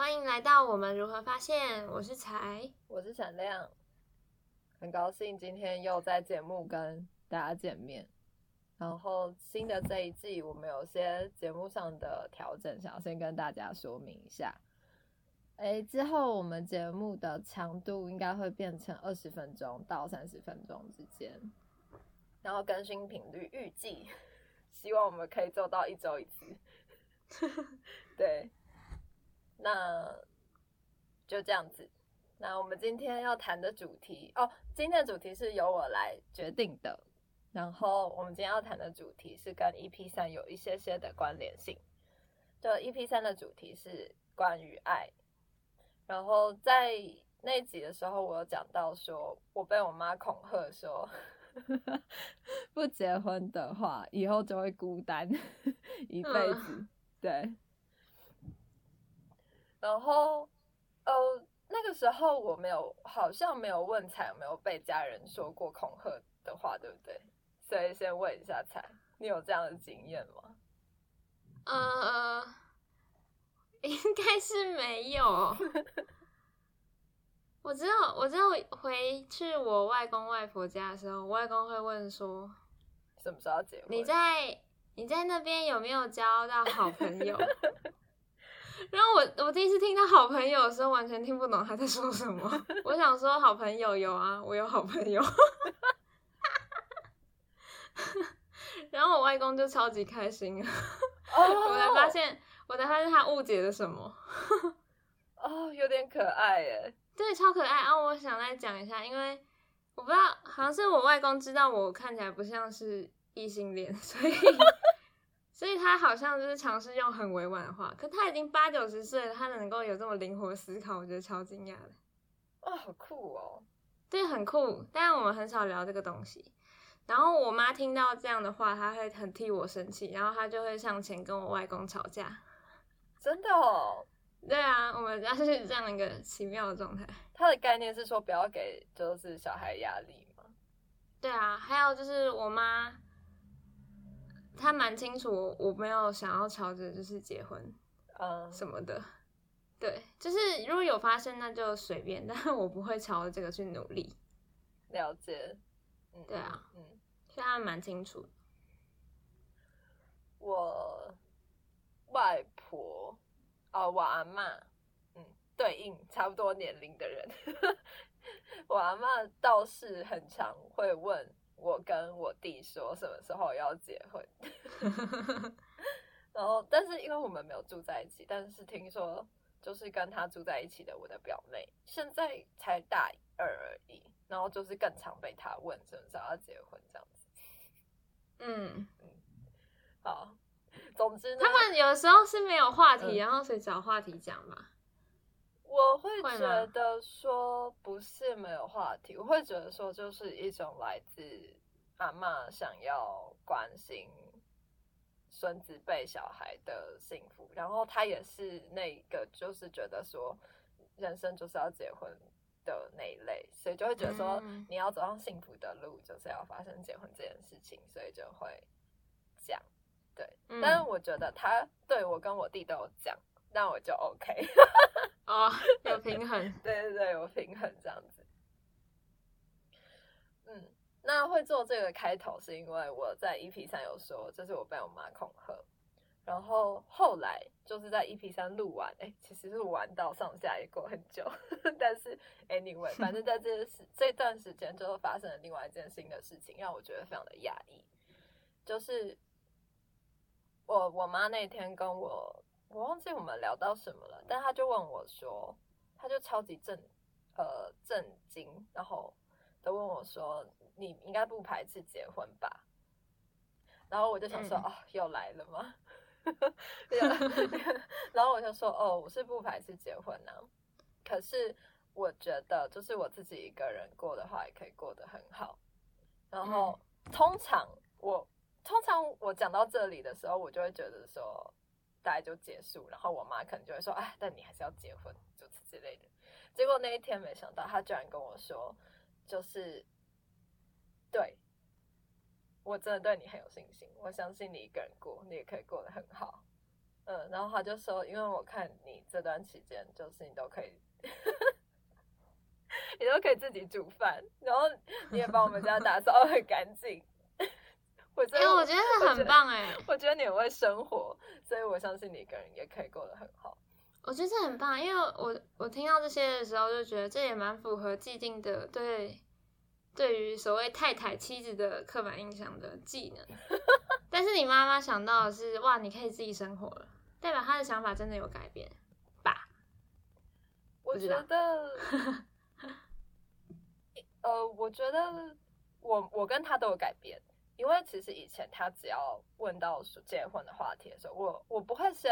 欢迎来到我们如何发现，我是才，我是闪亮，很高兴今天又在节目跟大家见面。然后新的这一季，我们有些节目上的调整，想要先跟大家说明一下。哎，之后我们节目的长度应该会变成二十分钟到三十分钟之间，然后更新频率预计，希望我们可以做到一周一次。对，那就这样子。那我们今天要谈的主题哦，今天的主题是由我来决定的。然后我们今天要谈的主题是跟 EP 三有一些些的关联性。就 EP 三的主题是关于爱。然后在那集的时候，我有讲到说，我被我妈恐吓说，不结婚的话，以后就会孤单 一辈子。对。然后，呃，那个时候我没有，好像没有问彩有没有被家人说过恐吓的话，对不对？所以先问一下彩，你有这样的经验吗？呃。应该是没有，我知道，我知道回去我外公外婆家的时候，我外公会问说，什么时候结婚？你在你在那边有没有交到好朋友？然后我我第一次听到好朋友的时候，完全听不懂他在说什么。我想说好朋友有啊，我有好朋友。然后我外公就超级开心，我才发现。我才发现他误解了什么，哦，有点可爱耶，对，超可爱啊！我想再讲一下，因为我不知道，好像是我外公知道我看起来不像是异性恋，所以，所以他好像就是尝试用很委婉的话，可他已经八九十岁了，他能够有这么灵活思考，我觉得超惊讶的。哇，好酷哦！对，很酷，但是我们很少聊这个东西。然后我妈听到这样的话，她会很替我生气，然后她就会上前跟我外公吵架。真的哦，对啊，我们家是这样一个奇妙的状态。它的概念是说不要给就是小孩压力吗？对啊，还有就是我妈，她蛮清楚我没有想要朝着就是结婚，呃什么的。对，就是如果有发生那就随便，但是我不会朝着这个去努力。了解，对啊，嗯，所以她蛮清楚。我。外婆，哦，我阿妈，嗯，对应差不多年龄的人，我阿妈倒是很常会问我跟我弟说什么时候要结婚，然后但是因为我们没有住在一起，但是听说就是跟他住在一起的我的表妹，现在才大二而已，然后就是更常被他问什么时候要结婚这样子，嗯嗯，好。总之，他们有时候是没有话题，然后所以找话题讲嘛。我会觉得说不是没有话题，我会觉得说就是一种来自阿妈想要关心孙子辈小孩的幸福，然后他也是那个就是觉得说人生就是要结婚的那一类，所以就会觉得说你要走上幸福的路，就是要发生结婚这件事情，所以就会讲。对，但是我觉得他对我跟我弟都有讲，那我就 OK。哦，有平衡，对对对，有平衡这样子。嗯，那会做这个开头是因为我在 EP 三有说，就是我被我妈恐吓，然后后来就是在 EP 三录完，哎，其实是玩到上下也过很久，但是 anyway，反正在这时这段时间就发生了另外一件新的事情，让我觉得非常的压抑，就是。我我妈那天跟我，我忘记我们聊到什么了，但他就问我说，他就超级震，呃震惊，然后都问我说，你应该不排斥结婚吧？然后我就想说，哦，又来了吗？然后我就说，哦，我是不排斥结婚呢，可是我觉得，就是我自己一个人过的话，也可以过得很好。然后通常我。通常我讲到这里的时候，我就会觉得说，大概就结束，然后我妈可能就会说，哎，但你还是要结婚，就此之类的。结果那一天，没想到他居然跟我说，就是，对，我真的对你很有信心，我相信你一个人过，你也可以过得很好。嗯，然后他就说，因为我看你这段期间，就是你都可以，你都可以自己煮饭，然后你也把我们家打扫得很干净。我真哎、的，我觉得这很棒哎、我觉得你很会生活，所以我相信你一个人也可以过得很好。我觉得这很棒，因为我我听到这些的时候就觉得这也蛮符合既定的对对于所谓太太妻子的刻板印象的技能。但是你妈妈想到的是哇，你可以自己生活了，代表她的想法真的有改变吧？我觉得，呃，我觉得我我跟她都有改变，因为其实以前他只要问到说结婚的话题的时候，我我不会先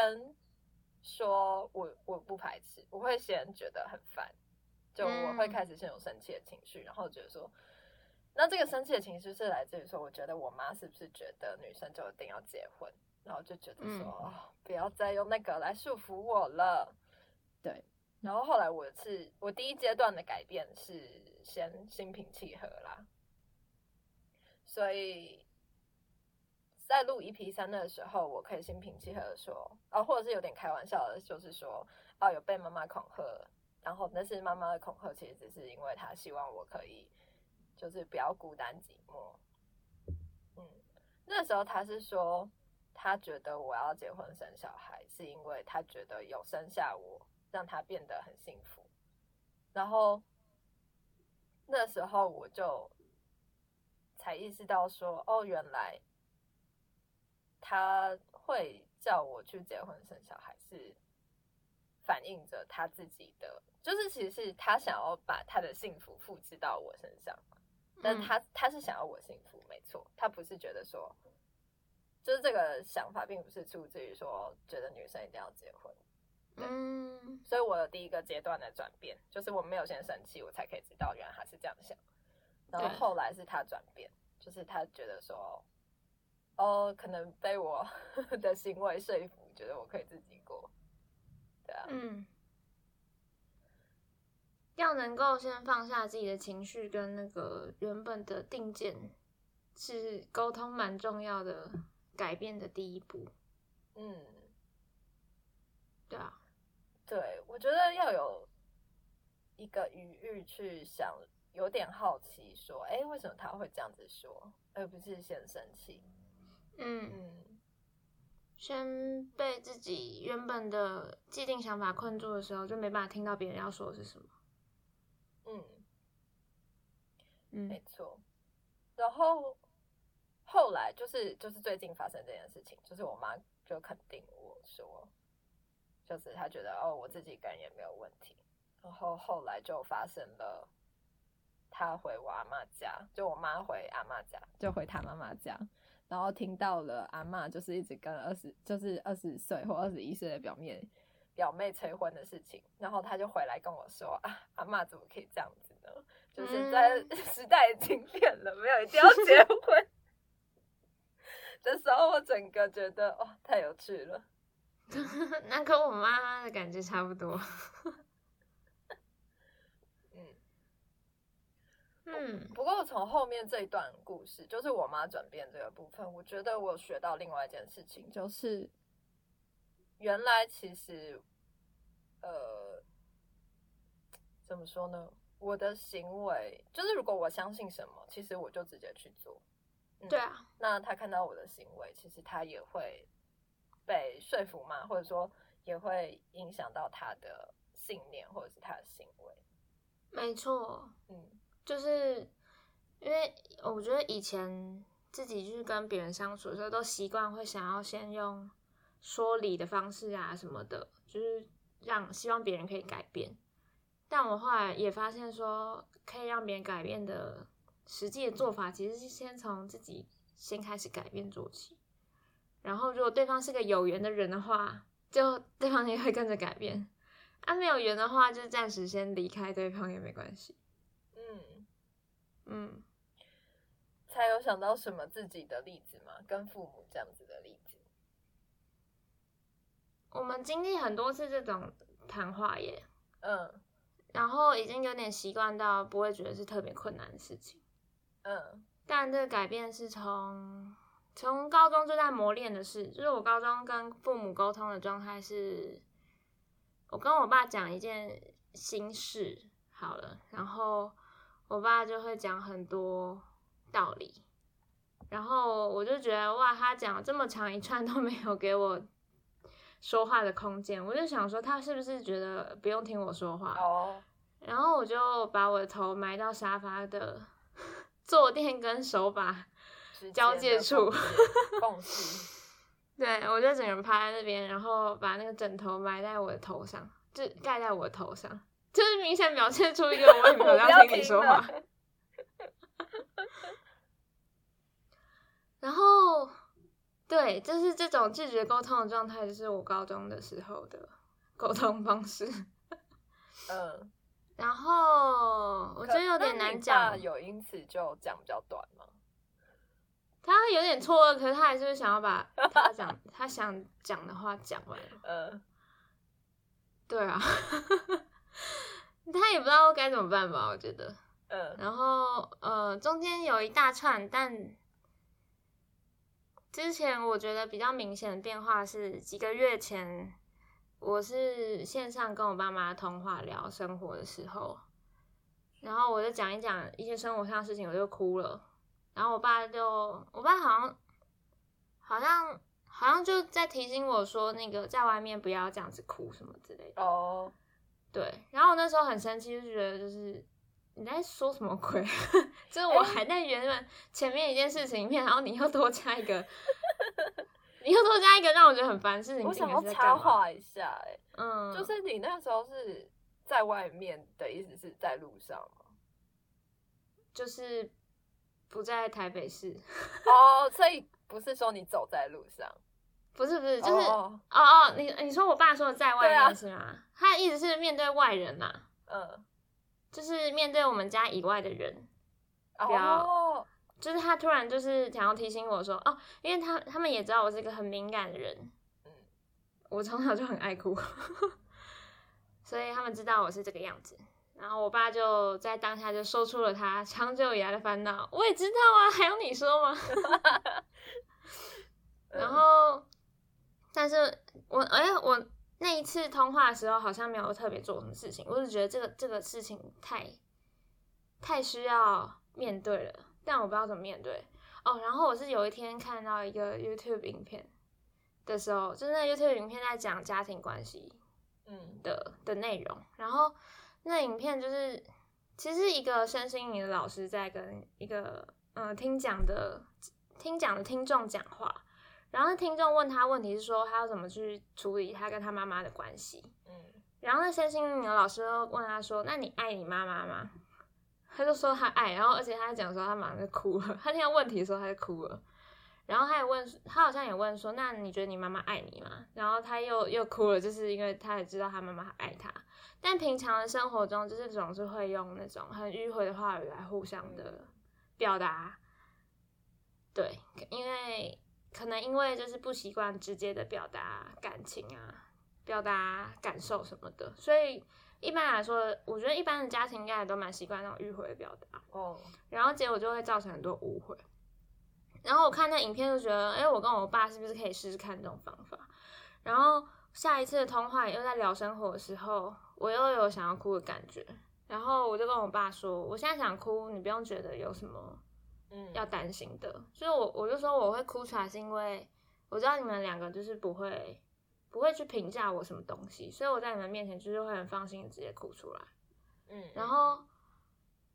说我我不排斥，我会先觉得很烦，就我会嗯开始先有生气的情绪，然后觉得说。那这个生气的情绪是来自于说，我觉得我妈是不是觉得女生就一定要结婚，然后就觉得说，嗯哦，不要再用那个来束缚我了。对，然后后来我是我第一阶段的改变是先心平气和啦，所以在录 EP 三的时候，我可以心平气和的说，啊，或者是有点开玩笑的，就是说，哦，有被妈妈恐吓，然后但是妈妈的恐吓其实只是因为她希望我可以，就是不要孤单寂寞。嗯，那时候她是说，她觉得我要结婚生小孩，是因为她觉得有生下我，让她变得很幸福。然后那时候我就才意识到说，哦，原来他会叫我去结婚生小孩，是反映着他自己的，就是其实是他想要把他的幸福复制到我身上，但他、他是想要我幸福，没错，他不是觉得说，就是这个想法并不是出自于说觉得女生一定要结婚，嗯。所以我的第一个阶段的转变，就是我没有先生气，我才可以知道原来他是这样想。然后后来是他转变，就是他觉得说，哦，可能被我 的行为说服，觉得我可以自己过。对啊，嗯，要能够先放下自己的情绪跟那个原本的定见，是沟通蛮重要的改变的第一步。嗯，对啊，对，我觉得要有一个余裕去想，有点好奇，说，哎，为什么他会这样子说，而不是先生气。嗯，嗯，先被自己原本的既定想法困住的时候，就没办法听到别人要说的是什么。嗯，嗯没错。然后后来就是就是最近发生这件事情，就是我妈就肯定我说，就是她觉得哦我自己一个人也没有问题。然后后来就发生了，她回我阿妈家，就我妈回阿妈家，就回他妈妈家。然后听到了阿妈就是一直跟二十就是二十岁或二十一岁的表妹表妹催婚的事情，然后他就回来跟我说啊，阿妈怎么可以这样子呢？就是在 时代已经变了，没有一定要结婚。的时候，我整个觉得哦，太有趣了。那跟我妈妈的感觉差不多。嗯不过从后面这一段故事，就是我妈转变这个部分，我觉得我学到另外一件事情，就是原来其实，呃，怎么说呢？我的行为就是，如果我相信什么，其实我就直接去做。嗯对啊，那他看到我的行为，其实他也会被说服嘛，或者说也会影响到他的信念或者是他的行为。没错，嗯就是因为我觉得以前自己就是跟别人相处的时候，都习惯会想要先用说理的方式啊什么的，就是让希望别人可以改变。但我后来也发现说，可以让别人改变的实际的做法，其实是先从自己先开始改变做起。然后，如果对方是个有缘的人的话，就对方也会跟着改变。啊，没有缘的话，就暂时先离开对方也没关系。嗯，嗯，才有想到什么自己的例子吗？跟父母这样子的例子。我们经历很多次这种谈话耶，嗯然后已经有点习惯到不会觉得是特别困难的事情。嗯但这个改变是从从高中就在磨练的事，就是我高中跟父母沟通的状态是，我跟我爸讲一件心事好了，然后我爸就会讲很多道理，然后我就觉得哇，他讲这么长一串都没有给我说话的空间，我就想说他是不是觉得不用听我说话？哦，然后我就把我的头埋到沙发的 坐垫跟手把。交界处 缝隙对，我就整个人趴在那边，然后把那个枕头埋在我的头上，就盖在我的头上，就是明显表现出一个我也没 有要要听你听说话。然后，对，就是这种拒绝沟通的状态，就是我高中的时候的沟通方式。嗯，然后我觉得有点难讲，有因此就讲比较短吗？他有点错愕，可是他还是想要把他讲他想讲的话讲完。嗯，对啊，他也不知道该怎么办吧，我觉得。嗯然后呃，中间有一大串，但之前我觉得比较明显的变化是几个月前，我是线上跟我爸妈通话聊生活的时候，然后我就讲一讲一些生活上的事情，我就哭了。然后我爸就，我爸好像好像好像就在提醒我说，那个在外面不要这样子哭什么之类的。哦，对，然后我那时候很生气，就觉得就是你在说什么鬼？就是我还在原本前面一件事情里面，然后你又多加一个，你又多加一个让我觉得很烦的事情，我想要插？话一下、哎、嗯，就是你那时候是在外面的意思是在路上吗？就是不在台北市，哦，所以不是说你走在路上，不是不是，就是哦哦。哦，你你说我爸说的在外面是吗？他的意思是面对外人呐、嗯，就是面对我们家以外的人，不要哦，就是他突然就是想要提醒我说，哦，因为他他们也知道我是一个很敏感的人，嗯。我从小就很爱哭，所以他们知道我是这个样子。然后我爸就在当下就说出了他长久以来的烦恼，我也知道啊，还用你说吗？嗯。然后，但是我哎、我那一次通话的时候好像没有特别做什么事情，我只觉得这个这个事情太太需要面对了，但我不知道怎么面对。哦，然后我是有一天看到一个 YouTube 影片的时候，就是那 YouTube 影片在讲家庭关系嗯的的内容，然后那影片就是其实一个身心灵的老师在跟一个呃听讲的听讲的听众讲话，然后那听众问他问题是说他要怎么去处理他跟他妈妈的关系，嗯然后那身心灵的老师就问他说：“那你爱你妈妈吗？”他就说他爱，然后而且他还讲说他马上就哭了，他听到问题的时候他就哭了，然后他也问，他好像也问说：“那你觉得你妈妈爱你吗？”然后他又又哭了，就是因为他也知道他妈妈爱他，但平常的生活中就是总是会用那种很迂回的话语来互相的表达，对，因为可能因为就是不习惯直接的表达感情啊，表达感受什么的，所以一般来说，我觉得一般的家庭应该也都蛮习惯那种迂回的表达，哦，然后结果就会造成很多误会。然后我看那影片就觉得，哎，我跟我爸是不是可以试试看这种方法？然后下一次的通话又在聊生活的时候，我又有想要哭的感觉。然后我就跟我爸说，我现在想哭，你不用觉得有什么嗯要担心的。所以我我就说我会哭出来，是因为我知道你们两个就是不会不会去评价我什么东西，所以我在你们面前就是会很放心直接哭出来。嗯，然后，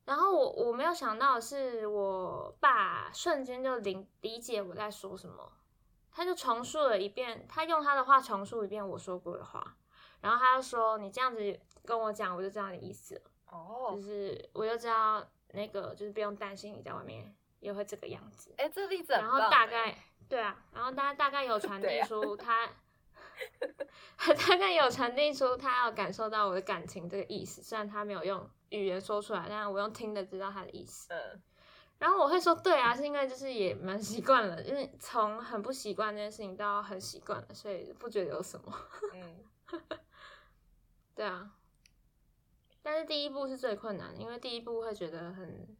然后我我没有想到的是，我爸瞬间就理理解我在说什么，他就重述了一遍，他用他的话重述一遍我说过的话，然后他就说：“你这样子跟我讲，我就知道你意思了，哦就，是我就知道那个就是不用担心你在外面也会这个样子。”哎，这例子很然后大概对啊，然后大 大概有传递出他，他大概有传递出他要感受到我的感情这个意思，虽然他没有用语言说出来，但我用听的知道他的意思。嗯然后我会说对啊，是因为就是也蛮习惯了，就是从很不习惯这件事情到很习惯了，所以不觉得有什么。嗯 对啊，但是第一步是最困难的，因为第一步会觉得很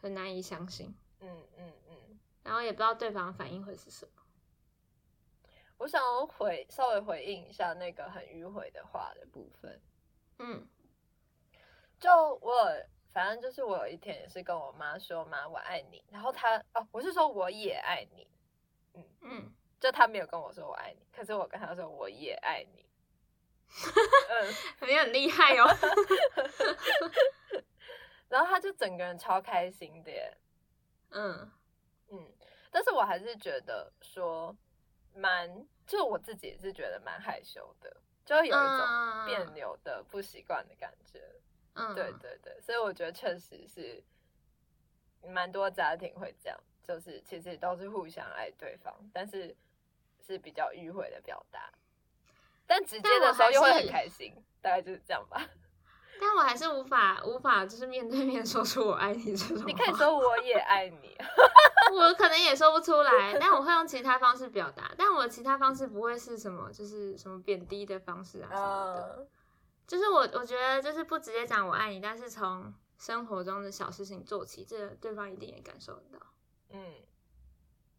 很难以相信。嗯嗯嗯，然后也不知道对方反应会是什么。我想要回稍微回应一下那个很迂回的话的部分。嗯就我，反正就是我有一天也是跟我妈说妈我爱你，然后她哦我是说我也爱你，嗯，就她没有跟我说我爱你，可是我跟她说我也爱你。嗯，你很厉害哦。然后她就整个人超开心的耶，嗯嗯，但是我还是觉得说蛮，就我自己也是觉得蛮害羞的，就会有一种别扭的不习惯的感觉。嗯，对对对，所以我觉得确实是蛮多家庭会这样，就是其实都是互相爱对方，但是是比较迂回的表达，但直接的时候又会很开心，大概就是这样吧。但我还是无法无法就是面对面说出我爱你这种。你可以说我也爱你，我可能也说不出来，但我会用其他方式表达，但我其他方式不会是什么，就是什么贬低的方式啊什么的。嗯就是我我觉得就是不直接讲我爱你，但是从生活中的小事情做起，这个对方一定也感受得到。嗯，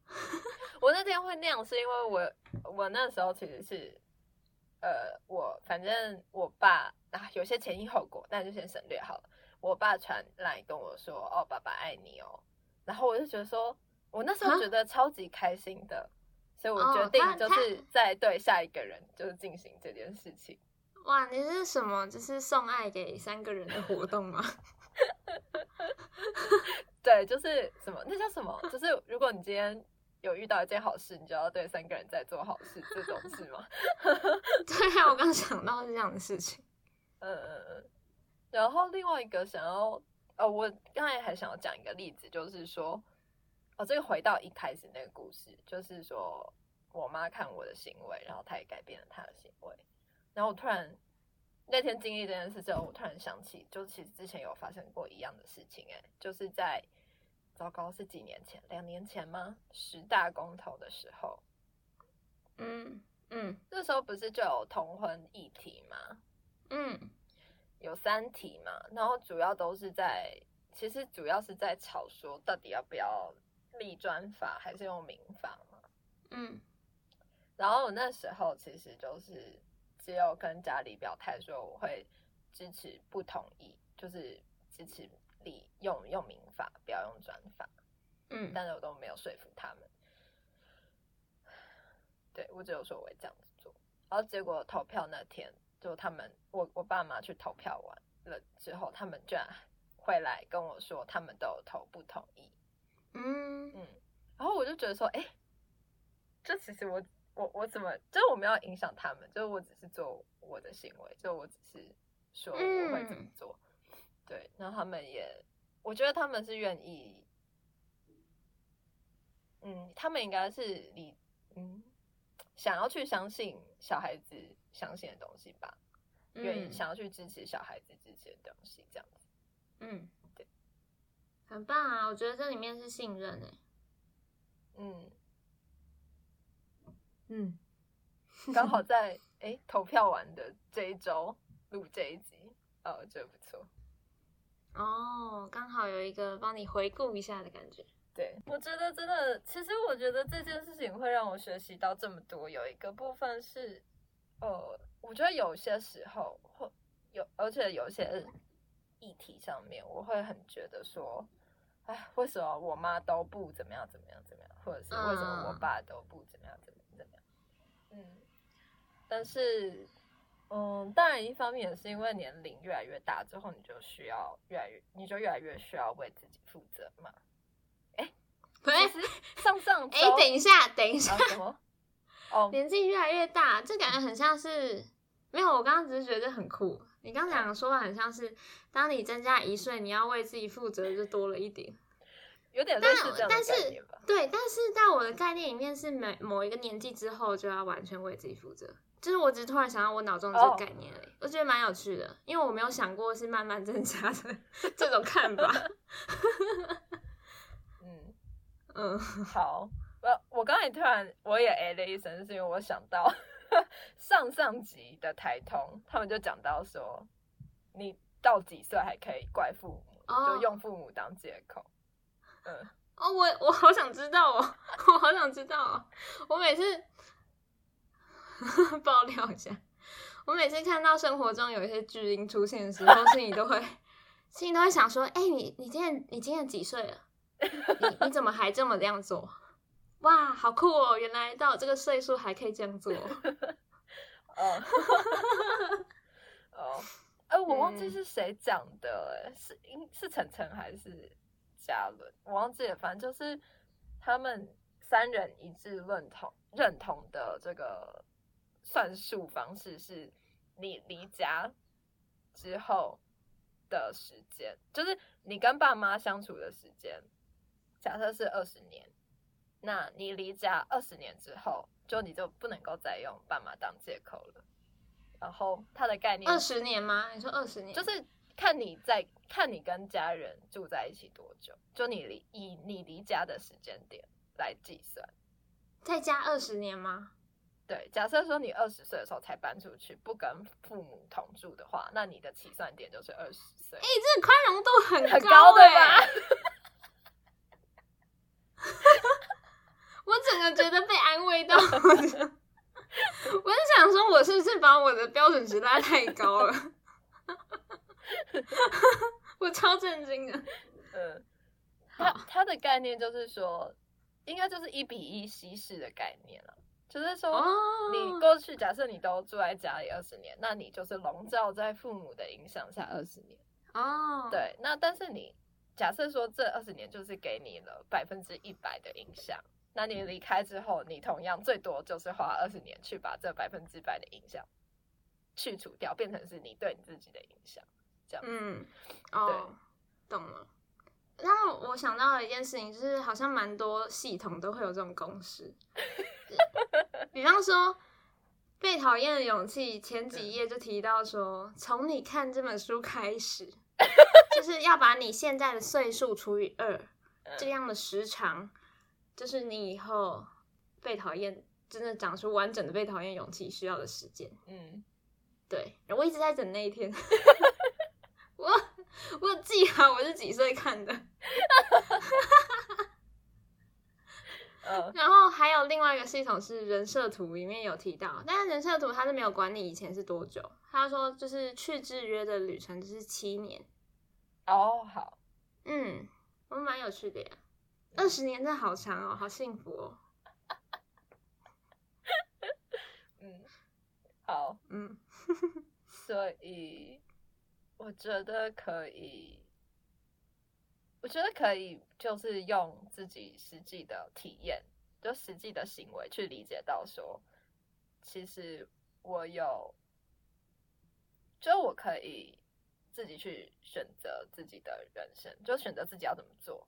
我那天会那样，是因为我我那时候其实是，呃，我反正我爸啊，有些前因后果，那就先省略好了。我爸传来跟我说：“哦，爸爸爱你哦。”然后我就觉得说，我那时候啊觉得超级开心的，所以我哦决定就是在对下一个人就是进行这件事情。哇，你是什么？就是送爱给三个人的活动吗？对，就是什么，那叫什么？就是如果你今天有遇到一件好事，你就要对三个人在做好事，这种事吗？对啊，我刚想到是这样的事情。嗯嗯嗯。然后另外一个想要，呃，我刚才还想要讲一个例子，就是说，哦，这个回到一开始那个故事，就是说我妈看我的行为，然后她也改变了她的行为，然后我突然那天经历这件事之后，我突然想起，就其实之前有发生过一样的事情、哎，就是在糟糕是几年前，两年前吗？十大公投的时候，嗯嗯那时候不是就有同婚议题吗？嗯。有三题嘛，然后主要都是在，其实主要是在吵说到底要不要立专法还是用民法嘛。嗯。然后我那时候其实就是只有跟家里表态说我会支持不同意，就是支持立用用民法，不要用专法，嗯。但是我都没有说服他们。对我只有说我会这样子做，然后结果投票那天，就他们我我爸妈去投票完了之后，他们居然回来跟我说他们都有投不同意，嗯嗯，然后我就觉得说，哎，这其实我我我怎么，就是我没有影响他们，就是我只是做我的行为，就我只是说我会怎么做，对，然后他们也，我觉得他们是愿意，嗯，他们应该是理，嗯，想要去相信小孩子相信的东西吧，愿意嗯想要去支持小孩子支持的东西，这样子，嗯，对，很棒啊！我觉得这里面是信任诶。嗯，嗯，刚好 在哎投票完的这一周录这一集，哦，我觉得不错。哦，刚好有一个帮你回顾一下的感觉。对，我觉得真的，其实我觉得这件事情会让我学习到这么多。有一个部分是，呃，我觉得有些时候会有，而且有些议题上面，我会很觉得说，哎，为什么我妈都不怎么样怎么样怎么样，或者是为什么我嗯爸都不怎么样怎么样怎么样？嗯，但是，嗯，当然一方面也是因为年龄越来越大之后，你就需要越来越，你就越来越需要为自己负责嘛。上上周，哎，等一下，等一下？哦，年纪越来越大，这感觉很像是没有。我刚刚只是觉得很酷。你刚讲的说法很像是，当你增加一岁，你要为自己负责就多了一点。有点类似这样的但是。对，但是在我的概念里面是每某一个年纪之后就要完全为自己负责。就是我只是突然想到我脑中的这个哦概念而已我觉得蛮有趣的，因为我没有想过是慢慢增加的 这种看法。嗯，嗯，好，我我刚才突然我也哎了一声，是因为我想到上上集的台通，他们就讲到说，你到几岁还可以怪父母，哦就用父母当借口。嗯，哦，我我好想知道哦，我好想知道哦。我每次 爆料一下，我每次看到生活中有一些巨婴出现的时候，心里都会心里都会想说：哎、你你今年你今年几岁了？你你怎么还这么这样做？哇，好酷哦！原来到我这个岁数还可以这样做。哦，哦，哎，我忘记嗯是谁讲的，哎，是应是晨晨还是嘉伦？我忘记了，反正就是他们三人一致认同认同的这个算术方式是，你离家之后的时间，就是你跟爸妈相处的时间，假设是二十年，那你离家二十年之后，就你就不能够再用爸妈当借口了。然后它的概念二十年吗？你说二十年？就是看你在看你跟家人住在一起多久，就你离以你离家的时间点来计算。再加二十年吗？对，假设说你二十岁的时候才搬出去，不跟父母同住的话，那你的起算点就是二十岁。哎、这个宽容度很很高高对吧我整个觉得被安慰到，我是想说，我是不是把我的标准值拉太高了？我超震惊的。嗯，它好它的概念就是说，应该就是一比一稀释的概念了。就是说，哦，你过去假设你都住在家里二十年，那你就是笼罩在父母的影响下二十年。哦，，对，那但是你假设说这二十年就是给你了百分之一百的影响，那你离开之后，你同样最多就是花二十年去把这百分之百的影响去除掉，变成是你对你自己的影响。这样，嗯，哦，懂了。那我想到了一件事情，就是好像蛮多系统都会有这种公式，比方说。被讨厌的勇气前几页就提到说，从你看这本书开始，就是要把你现在的岁数除以二，这样的时长，就是你以后被讨厌，真的长出完整的被讨厌勇气需要的时间。嗯，对，我一直在等那一天。我我记好我是几岁看的，嗯然后还有另外一个系统是人设图，里面有提到，但是人设图它是没有管你以前是多久，他说就是去制约的旅程就是七年，哦，好，嗯，我蛮有趣的呀，二十年真的好长哦，好幸福哦，嗯，好，嗯。所以我觉得可以，我觉得可以，就是用自己实际的体验，就实际的行为去理解到说，其实我有，就我可以自己去选择自己的人生，就选择自己要怎么做，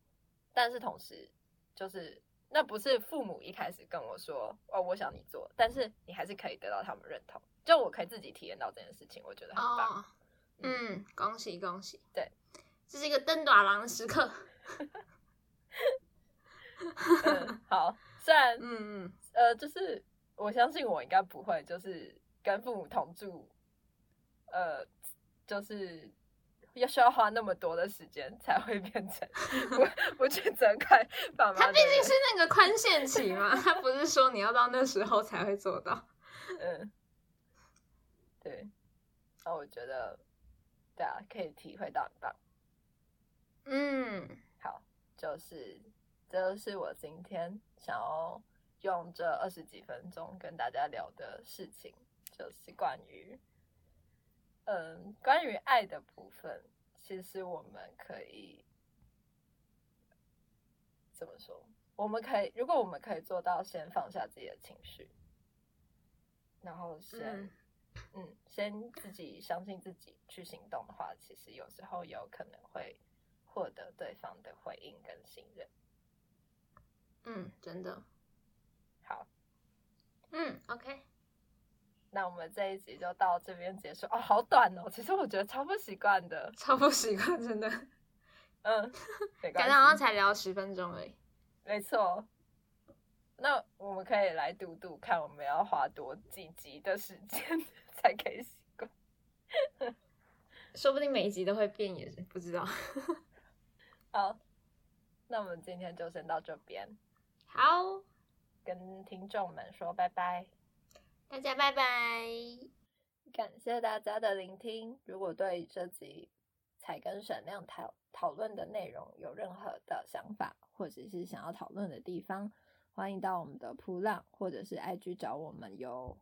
但是同时就是。那不是父母一开始跟我说哦，我想你做，但是你还是可以得到他们认同。就我可以自己体验到这件事情，我觉得很棒。哦，嗯，恭喜恭喜，对，这是一个登短廊的时刻，嗯，好，虽然嗯嗯，呃，就是我相信我应该不会，就是跟父母同住，呃，就是要需要花那么多的时间才会变成不不去责怪爸妈。他毕竟是那个宽限期嘛，他不是说你要到那时候才会做到。嗯，对，那我觉得对啊，可以体会到很棒。嗯，好，就是这就是我今天想要用这二十几分钟跟大家聊的事情，就是关于嗯关于爱的部分。其实我们可以怎么说？我们可以，如果我们可以做到先放下自己的情绪，然后先嗯嗯先自己相信自己去行动的话，其实有时候有可能会获得对方的回应跟信任。嗯，真的，好，嗯，OK，那我们这一集就到这边结束。哦，好短哦，其实我觉得超不习惯的。超不习惯，真的，嗯，没关感觉好像，才聊十分钟而已。没错。那我们可以来读读看，我们要花多几集的时间 才可以习惯。说不定每一集都会变，也是不知道。好，那我们今天就先到这边，好，跟听众们说拜拜。大家拜拜。感谢大家的聆听。如果对这集彩根闪亮讨讨论的内容有任何的想法，或者是想要讨论的地方，欢迎到我们的扑浪或者是 IG 找我们哟。